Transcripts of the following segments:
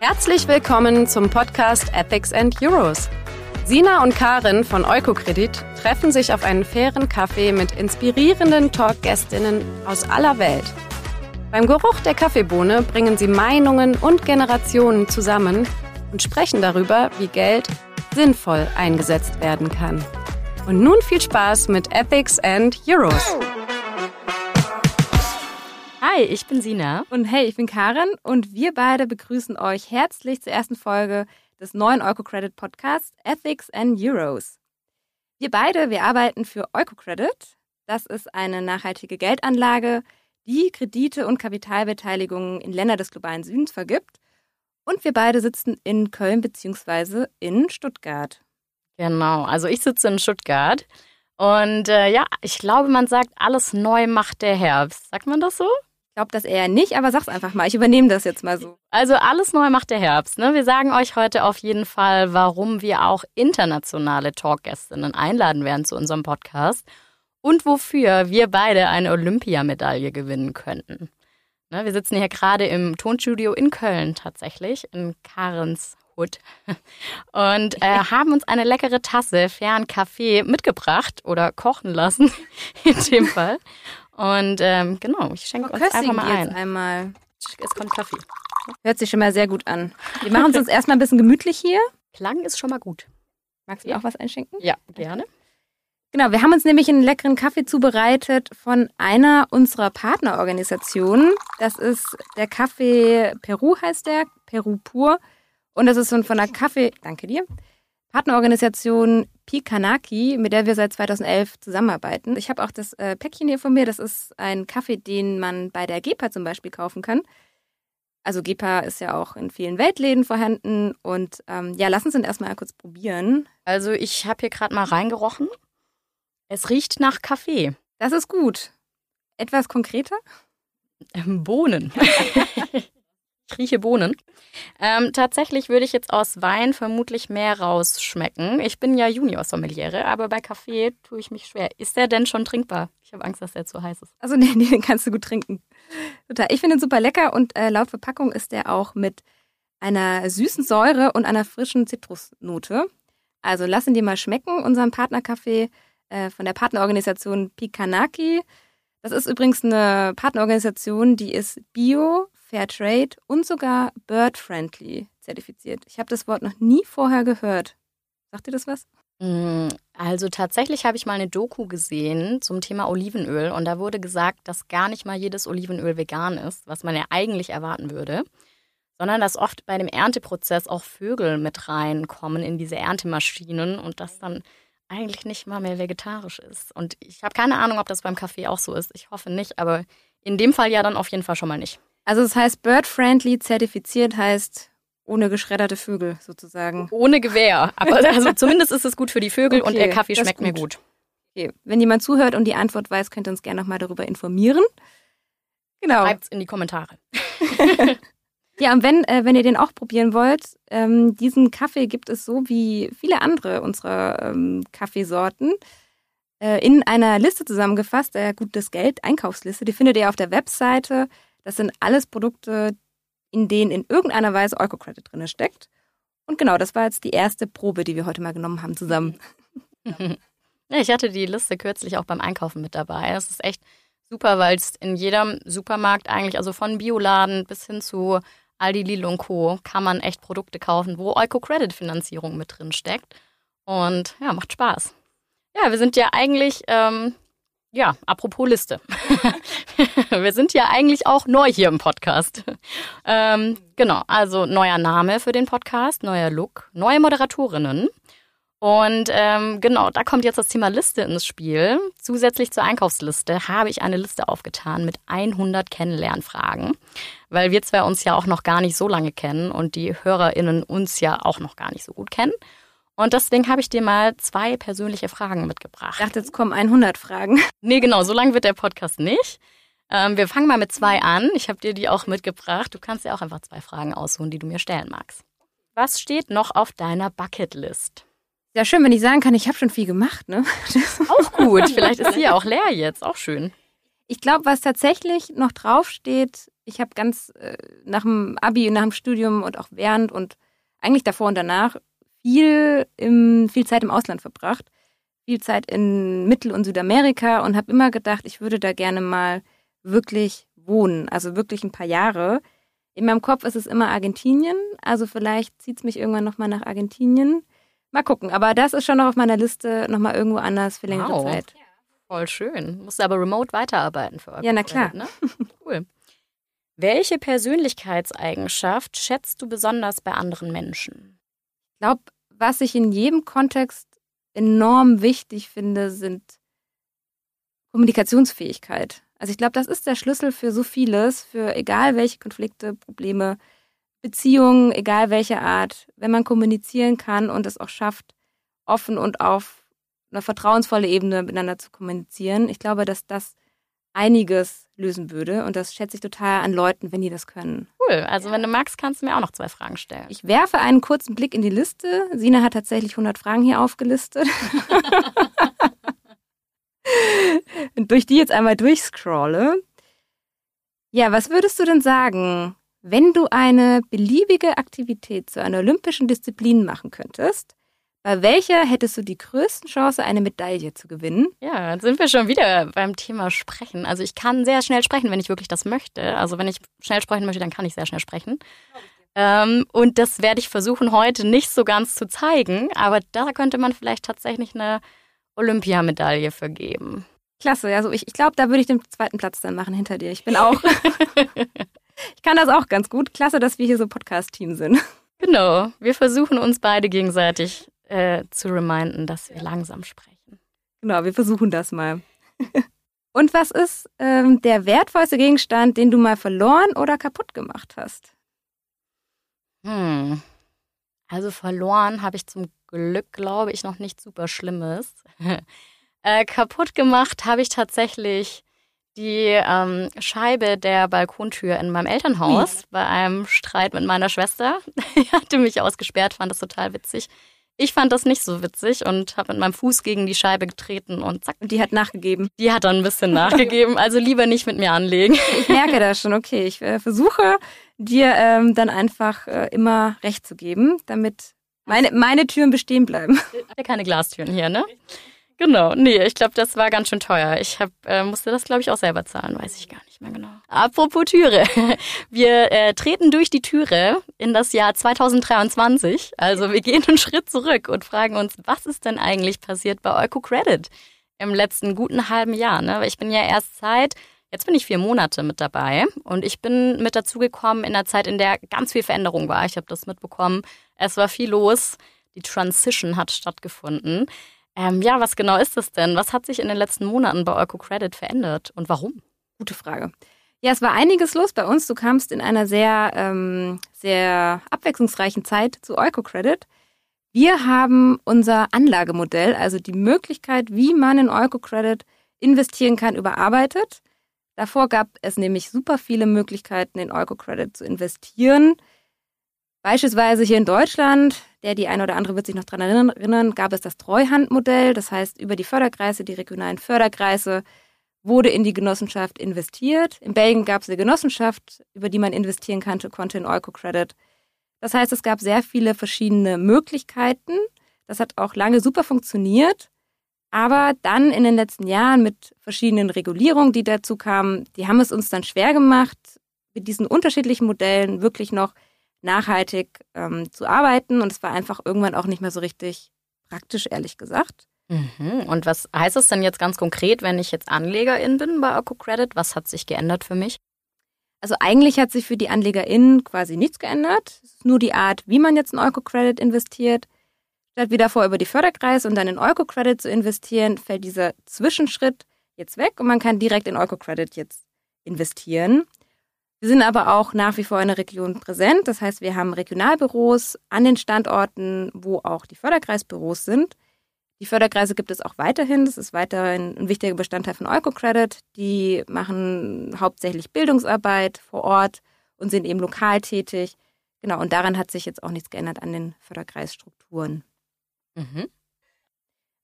Herzlich willkommen zum Podcast Ethics and Euros. Sina und Karin von Eukokredit treffen sich auf einen fairen Kaffee mit inspirierenden Talkgästinnen aus aller Welt. Beim Geruch der Kaffeebohne bringen sie Meinungen und Generationen zusammen und sprechen darüber, wie Geld sinnvoll eingesetzt werden kann. Und nun viel Spaß mit Ethics and Euros. Hi, ich bin Sina. Und hey, ich bin Karin und wir beide begrüßen euch herzlich zur ersten Folge des neuen Eukocredit Podcasts Ethics and Euros. Wir beide, wir arbeiten für Eukocredit. Das ist eine nachhaltige Geldanlage, die Kredite und Kapitalbeteiligungen in Länder des globalen Südens vergibt. Und wir beide sitzen in Köln bzw. in Stuttgart. Genau, also ich sitze in Stuttgart. Und äh, ja, ich glaube, man sagt, alles neu macht der Herbst. Sagt man das so? Ich glaube das eher nicht, aber sag's einfach mal. Ich übernehme das jetzt mal so. Also alles neu macht der Herbst. Ne? Wir sagen euch heute auf jeden Fall, warum wir auch internationale Talkgästinnen einladen werden zu unserem Podcast und wofür wir beide eine Olympiamedaille gewinnen könnten. Ne, wir sitzen hier gerade im Tonstudio in Köln tatsächlich, in Karens Hut und äh, haben uns eine leckere Tasse fairen Kaffee mitgebracht oder kochen lassen in dem Fall. Und ähm, genau, ich schenke uns einfach mal ein. einmal. Es kommt Kaffee. Hört sich schon mal sehr gut an. Wir machen es uns erstmal ein bisschen gemütlich hier. Klang ist schon mal gut. Magst du mir auch was einschenken? Ja, gerne. Genau, wir haben uns nämlich einen leckeren Kaffee zubereitet von einer unserer Partnerorganisationen. Das ist der Kaffee Peru heißt der, Peru Pur. Und das ist von der Kaffee, danke dir, Partnerorganisation Pikanaki, mit der wir seit 2011 zusammenarbeiten. Ich habe auch das äh, Päckchen hier von mir. Das ist ein Kaffee, den man bei der GEPA zum Beispiel kaufen kann. Also GEPA ist ja auch in vielen Weltläden vorhanden. Und ähm, ja, Sie uns erstmal kurz probieren. Also ich habe hier gerade mal reingerochen. Es riecht nach Kaffee. Das ist gut. Etwas konkreter? Ähm, Bohnen. ich rieche Bohnen. Ähm, tatsächlich würde ich jetzt aus Wein vermutlich mehr rausschmecken. Ich bin ja Junior-Sommeliere, aber bei Kaffee tue ich mich schwer. Ist der denn schon trinkbar? Ich habe Angst, dass der zu heiß ist. Also nee, nee, den kannst du gut trinken. Total. Ich finde ihn super lecker und äh, laut Verpackung ist der auch mit einer süßen Säure und einer frischen Zitrusnote. Also lass ihn dir mal schmecken, unseren Partnerkaffee. Äh, von der Partnerorganisation Pikanaki. Das ist übrigens eine Partnerorganisation, die ist Bio, Fairtrade und sogar Bird-Friendly zertifiziert. Ich habe das Wort noch nie vorher gehört. Sagt dir das was? Mm, also tatsächlich habe ich mal eine Doku gesehen zum Thema Olivenöl und da wurde gesagt, dass gar nicht mal jedes Olivenöl vegan ist, was man ja eigentlich erwarten würde, sondern dass oft bei dem Ernteprozess auch Vögel mit reinkommen in diese Erntemaschinen und das dann eigentlich nicht mal mehr vegetarisch ist. Und ich habe keine Ahnung, ob das beim Kaffee auch so ist. Ich hoffe nicht, aber in dem Fall ja dann auf jeden Fall schon mal nicht. Also es heißt Bird-Friendly zertifiziert heißt ohne geschredderte Vögel sozusagen. Ohne Gewehr. Aber also zumindest ist es gut für die Vögel okay, und der Kaffee schmeckt gut. mir gut. Okay. Wenn jemand zuhört und die Antwort weiß, könnt ihr uns gerne nochmal darüber informieren. Genau. Schreibt's in die Kommentare. Ja, und wenn, äh, wenn ihr den auch probieren wollt, ähm, diesen Kaffee gibt es so wie viele andere unserer ähm, Kaffeesorten äh, in einer Liste zusammengefasst, der Gutes Geld Einkaufsliste. Die findet ihr auf der Webseite. Das sind alles Produkte, in denen in irgendeiner Weise Eco-Credit drin steckt. Und genau, das war jetzt die erste Probe, die wir heute mal genommen haben zusammen. Ja, ich hatte die Liste kürzlich auch beim Einkaufen mit dabei. Das ist echt super, weil es in jedem Supermarkt eigentlich, also von Bioladen bis hin zu Aldi, Lidl und Co. kann man echt Produkte kaufen, wo Eco-Credit-Finanzierung mit drin steckt. Und ja, macht Spaß. Ja, wir sind ja eigentlich, ähm, ja, apropos Liste. wir sind ja eigentlich auch neu hier im Podcast. ähm, genau, also neuer Name für den Podcast, neuer Look, neue Moderatorinnen. Und ähm, genau, da kommt jetzt das Thema Liste ins Spiel. Zusätzlich zur Einkaufsliste habe ich eine Liste aufgetan mit 100 Kennenlernfragen, weil wir zwei uns ja auch noch gar nicht so lange kennen und die HörerInnen uns ja auch noch gar nicht so gut kennen. Und deswegen habe ich dir mal zwei persönliche Fragen mitgebracht. Ich dachte, jetzt kommen 100 Fragen. Nee, genau, so lang wird der Podcast nicht. Ähm, wir fangen mal mit zwei an. Ich habe dir die auch mitgebracht. Du kannst dir auch einfach zwei Fragen aussuchen, die du mir stellen magst. Was steht noch auf deiner Bucketlist? Ja, schön, wenn ich sagen kann, ich habe schon viel gemacht, ne? auch gut. Vielleicht ist sie ja auch leer jetzt. Auch schön. Ich glaube, was tatsächlich noch draufsteht, ich habe ganz äh, nach dem Abi, nach dem Studium und auch während und eigentlich davor und danach viel, im, viel Zeit im Ausland verbracht. Viel Zeit in Mittel- und Südamerika und habe immer gedacht, ich würde da gerne mal wirklich wohnen. Also wirklich ein paar Jahre. In meinem Kopf ist es immer Argentinien. Also vielleicht zieht es mich irgendwann nochmal nach Argentinien. Mal gucken. Aber das ist schon noch auf meiner Liste, nochmal irgendwo anders für längere wow. Zeit. Voll schön. Musst aber remote weiterarbeiten für euch. Ja, na klar. Ne? Cool. Welche Persönlichkeitseigenschaft schätzt du besonders bei anderen Menschen? Ich glaube, was ich in jedem Kontext enorm wichtig finde, sind Kommunikationsfähigkeit. Also ich glaube, das ist der Schlüssel für so vieles, für egal welche Konflikte, Probleme, Beziehungen, egal welche Art, wenn man kommunizieren kann und es auch schafft, offen und auf einer vertrauensvollen Ebene miteinander zu kommunizieren. Ich glaube, dass das einiges lösen würde und das schätze ich total an Leuten, wenn die das können. Cool. Also wenn du magst, kannst du mir auch noch zwei Fragen stellen. Ich werfe einen kurzen Blick in die Liste. Sina hat tatsächlich 100 Fragen hier aufgelistet. und durch die jetzt einmal durchscrolle. Ja, was würdest du denn sagen, wenn du eine beliebige Aktivität zu einer olympischen Disziplin machen könntest? Bei welcher hättest du die größten Chance, eine Medaille zu gewinnen? Ja, jetzt sind wir schon wieder beim Thema Sprechen. Also ich kann sehr schnell sprechen, wenn ich wirklich das möchte. Also wenn ich schnell sprechen möchte, dann kann ich sehr schnell sprechen. Ähm, und das werde ich versuchen heute nicht so ganz zu zeigen, aber da könnte man vielleicht tatsächlich eine Olympiamedaille vergeben. Klasse, also ich, ich glaube, da würde ich den zweiten Platz dann machen hinter dir. Ich bin auch. ich kann das auch ganz gut. Klasse, dass wir hier so Podcast-Team sind. Genau, wir versuchen uns beide gegenseitig äh, zu reminden, dass wir langsam sprechen. Genau, wir versuchen das mal. Und was ist ähm, der wertvollste Gegenstand, den du mal verloren oder kaputt gemacht hast? Hm. Also verloren habe ich zum Glück, glaube ich, noch nicht super Schlimmes. äh, kaputt gemacht habe ich tatsächlich die ähm, Scheibe der Balkontür in meinem Elternhaus Wie? bei einem Streit mit meiner Schwester. Die hatte mich ausgesperrt, fand das total witzig. Ich fand das nicht so witzig und habe mit meinem Fuß gegen die Scheibe getreten und zack. Und die hat nachgegeben. Die hat dann ein bisschen nachgegeben. Also lieber nicht mit mir anlegen. Ich merke das schon. Okay, ich äh, versuche dir ähm, dann einfach äh, immer recht zu geben, damit meine, meine Türen bestehen bleiben. Ja keine Glastüren hier, ne? Genau, nee, ich glaube, das war ganz schön teuer. Ich hab, äh, musste das, glaube ich, auch selber zahlen, weiß ich gar nicht mehr genau. Apropos Türe. Wir äh, treten durch die Türe in das Jahr 2023. Also wir gehen einen Schritt zurück und fragen uns, was ist denn eigentlich passiert bei EucoCredit im letzten guten halben Jahr? Ne? Ich bin ja erst seit, jetzt bin ich vier Monate mit dabei und ich bin mit dazugekommen in der Zeit, in der ganz viel Veränderung war. Ich habe das mitbekommen. Es war viel los. Die Transition hat stattgefunden. Ähm, ja, was genau ist das denn? Was hat sich in den letzten Monaten bei Euro Credit verändert und warum? Gute Frage. Ja, es war einiges los bei uns. Du kamst in einer sehr, ähm, sehr abwechslungsreichen Zeit zu Euro-Credit. Wir haben unser Anlagemodell, also die Möglichkeit, wie man in Euro-Credit investieren kann, überarbeitet. Davor gab es nämlich super viele Möglichkeiten, in Euro-Credit zu investieren. Beispielsweise hier in Deutschland, der die eine oder andere wird sich noch daran erinnern, gab es das Treuhandmodell. Das heißt, über die Förderkreise, die regionalen Förderkreise, wurde in die Genossenschaft investiert. In Belgien gab es eine Genossenschaft, über die man investieren konnte, konnte in Euro-Credit. Das heißt, es gab sehr viele verschiedene Möglichkeiten. Das hat auch lange super funktioniert. Aber dann in den letzten Jahren mit verschiedenen Regulierungen, die dazu kamen, die haben es uns dann schwer gemacht, mit diesen unterschiedlichen Modellen wirklich noch nachhaltig ähm, zu arbeiten. Und es war einfach irgendwann auch nicht mehr so richtig praktisch, ehrlich gesagt. Mhm. Und was heißt das denn jetzt ganz konkret, wenn ich jetzt Anlegerin bin bei Credit? Was hat sich geändert für mich? Also eigentlich hat sich für die AnlegerInnen quasi nichts geändert. Es ist nur die Art, wie man jetzt in Credit investiert. Statt wie davor über die Förderkreise und dann in Credit zu investieren, fällt dieser Zwischenschritt jetzt weg und man kann direkt in Credit jetzt investieren. Wir sind aber auch nach wie vor in der Region präsent. Das heißt, wir haben Regionalbüros an den Standorten, wo auch die Förderkreisbüros sind. Die Förderkreise gibt es auch weiterhin. Das ist weiterhin ein wichtiger Bestandteil von EucoCredit. Die machen hauptsächlich Bildungsarbeit vor Ort und sind eben lokal tätig. Genau, und daran hat sich jetzt auch nichts geändert an den Förderkreisstrukturen. Mhm.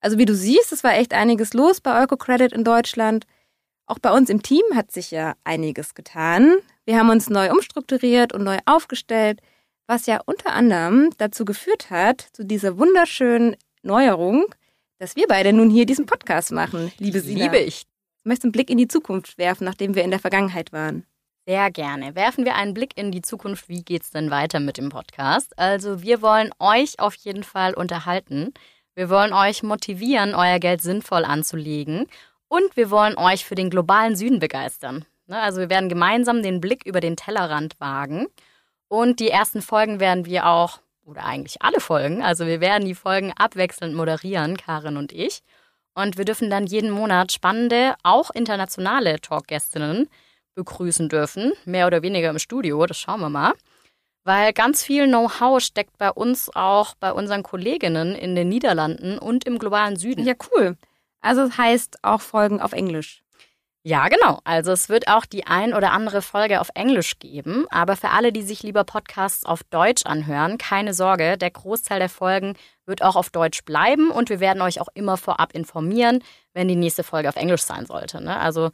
Also wie du siehst, es war echt einiges los bei EucoCredit in Deutschland. Auch bei uns im Team hat sich ja einiges getan. Wir haben uns neu umstrukturiert und neu aufgestellt, was ja unter anderem dazu geführt hat, zu dieser wunderschönen Neuerung, dass wir beide nun hier diesen Podcast machen, liebe Sina. Liebe ich. Du möchtest einen Blick in die Zukunft werfen, nachdem wir in der Vergangenheit waren. Sehr gerne. Werfen wir einen Blick in die Zukunft. Wie geht's denn weiter mit dem Podcast? Also, wir wollen euch auf jeden Fall unterhalten. Wir wollen euch motivieren, euer Geld sinnvoll anzulegen. Und wir wollen euch für den globalen Süden begeistern. Ne, also, wir werden gemeinsam den Blick über den Tellerrand wagen. Und die ersten Folgen werden wir auch, oder eigentlich alle Folgen, also wir werden die Folgen abwechselnd moderieren, Karin und ich. Und wir dürfen dann jeden Monat spannende, auch internationale Talkgästinnen begrüßen dürfen, mehr oder weniger im Studio, das schauen wir mal. Weil ganz viel Know-how steckt bei uns auch bei unseren Kolleginnen in den Niederlanden und im globalen Süden. Ja, cool. Also das heißt auch Folgen auf Englisch. Ja, genau. Also es wird auch die ein oder andere Folge auf Englisch geben. Aber für alle, die sich lieber Podcasts auf Deutsch anhören, keine Sorge, der Großteil der Folgen wird auch auf Deutsch bleiben und wir werden euch auch immer vorab informieren, wenn die nächste Folge auf Englisch sein sollte. Ne? Also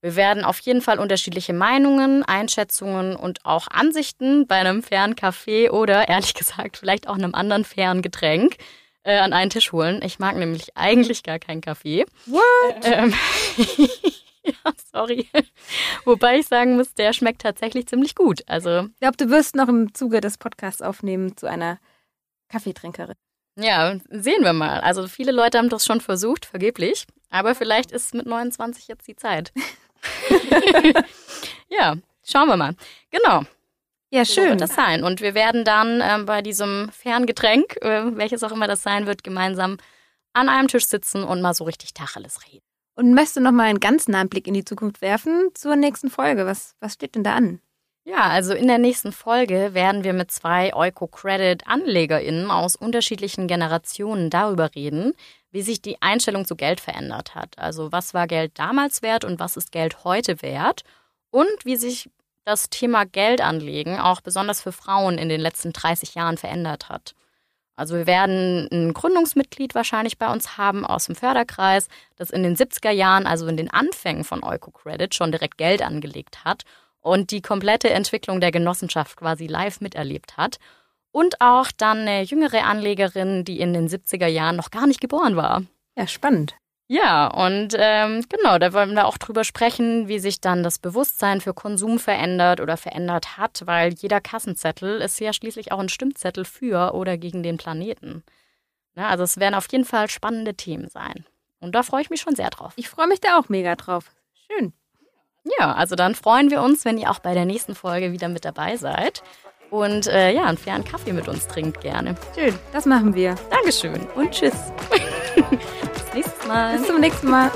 wir werden auf jeden Fall unterschiedliche Meinungen, Einschätzungen und auch Ansichten bei einem fairen Kaffee oder ehrlich gesagt vielleicht auch einem anderen fairen Getränk äh, an einen Tisch holen. Ich mag nämlich eigentlich gar keinen Kaffee. What? Ähm, ja, sorry. Wobei ich sagen muss, der schmeckt tatsächlich ziemlich gut. Also Ich glaube, du wirst noch im Zuge des Podcasts aufnehmen zu einer Kaffeetrinkerin. ja, sehen wir mal. Also viele Leute haben das schon versucht, vergeblich. Aber vielleicht ist mit 29 jetzt die Zeit. ja, schauen wir mal. Genau. Ja, So schön. wird das sein. Und wir werden dann ähm, bei diesem fairen Getränk, äh, welches auch immer das sein wird, gemeinsam an einem Tisch sitzen und mal so richtig Tacheles reden. Und möchtest du noch mal einen ganz nahen Blick in die Zukunft werfen zur nächsten Folge? Was, was steht denn da an? Ja, also in der nächsten Folge werden wir mit zwei Euco-Credit-AnlegerInnen aus unterschiedlichen Generationen darüber reden, wie sich die Einstellung zu Geld verändert hat. Also was war Geld damals wert und was ist Geld heute wert? Und wie sich das Thema Geldanlegen auch besonders für Frauen in den letzten 30 Jahren verändert hat. Also wir werden ein Gründungsmitglied wahrscheinlich bei uns haben aus dem Förderkreis, das in den 70er Jahren, also in den Anfängen von Euco-Credit, schon direkt Geld angelegt hat und die komplette Entwicklung der Genossenschaft quasi live miterlebt hat. Und auch dann eine jüngere Anlegerin, die in den 70er Jahren noch gar nicht geboren war. Ja, spannend. Ja, und ähm, genau, da wollen wir auch drüber sprechen, wie sich dann das Bewusstsein für Konsum verändert oder verändert hat, weil jeder Kassenzettel ist ja schließlich auch ein Stimmzettel für oder gegen den Planeten. Ja, also es werden auf jeden Fall spannende Themen sein. Und da freue ich mich schon sehr drauf. Ich freue mich da auch mega drauf. Schön. Ja, also dann freuen wir uns, wenn ihr auch bei der nächsten Folge wieder mit dabei seid. Und äh, ja, einen fairen Kaffee mit uns trinkt gerne. Schön. Das machen wir. Dankeschön und tschüss. Mal. Bis zum nächsten Mal.